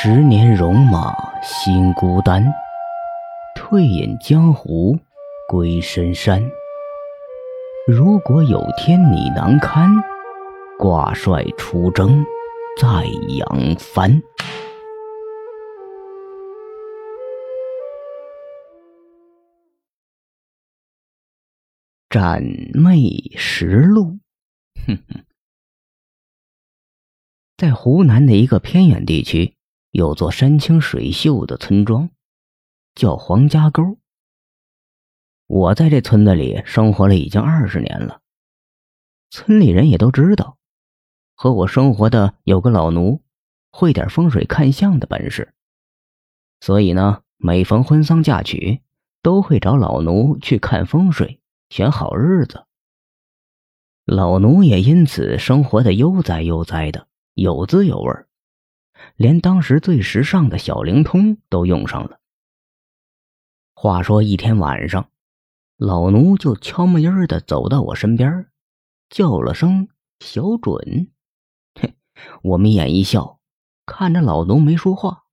十年戎马心孤单，退隐江湖归深山。如果有天你难堪，挂帅出征再扬帆。展妹实录，哼哼，在湖南的一个偏远地区，有座山清水秀的村庄，叫黄家沟。我在这村子里生活了已经二十年了，村里人也都知道，和我生活的有个老奴，会点风水看相的本事，所以呢，每逢婚丧嫁娶，都会找老奴去看风水。选好日子，老奴也因此生活的悠哉悠哉的，有滋有味连当时最时尚的小灵通都用上了。话说一天晚上，老奴就悄没音的走到我身边，叫了声“小准”。嘿，我眯眼一笑，看着老奴没说话。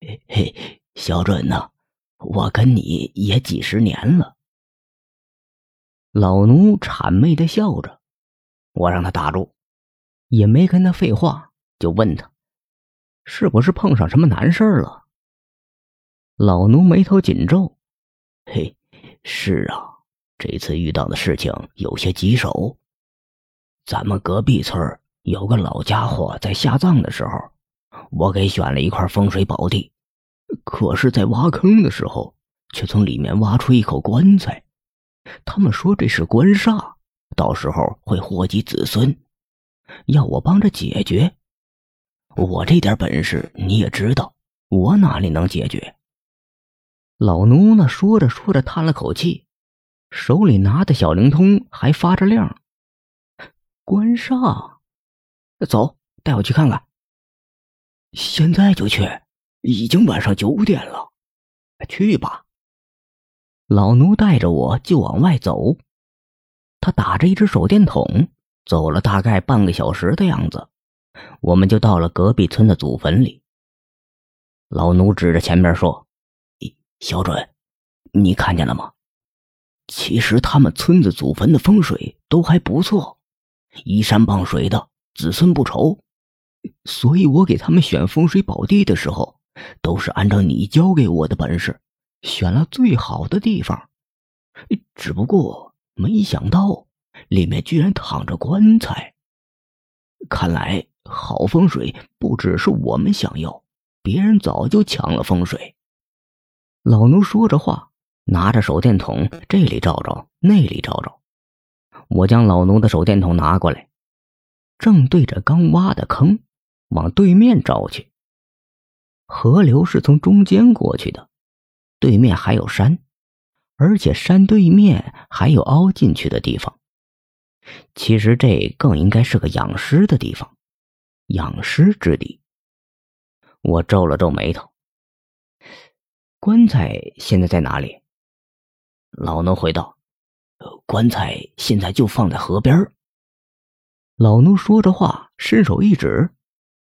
嘿嘿，小准呐，我跟你也几十年了。老奴谄媚的笑着，我让他打住，也没跟他废话，就问他，是不是碰上什么难事了？老奴眉头紧皱，嘿，是啊，这次遇到的事情有些棘手。咱们隔壁村有个老家伙在下葬的时候，我给选了一块风水宝地，可是，在挖坑的时候，却从里面挖出一口棺材。他们说这是官煞，到时候会祸及子孙，要我帮着解决。我这点本事你也知道，我哪里能解决？老奴呢？说着说着叹了口气，手里拿的小灵通还发着亮。关煞，走，带我去看看。现在就去，已经晚上九点了。去吧。老奴带着我就往外走，他打着一只手电筒，走了大概半个小时的样子，我们就到了隔壁村的祖坟里。老奴指着前面说：“小准，你看见了吗？其实他们村子祖坟的风水都还不错，依山傍水的，子孙不愁。所以我给他们选风水宝地的时候，都是按照你教给我的本事。”选了最好的地方，只不过没想到里面居然躺着棺材。看来好风水不只是我们想要，别人早就抢了风水。老奴说着话，拿着手电筒这里照照，那里照照。我将老奴的手电筒拿过来，正对着刚挖的坑，往对面照去。河流是从中间过去的。对面还有山，而且山对面还有凹进去的地方。其实这更应该是个养尸的地方，养尸之地。我皱了皱眉头。棺材现在在哪里？老奴回道：“棺材现在就放在河边。”老奴说着话，伸手一指：“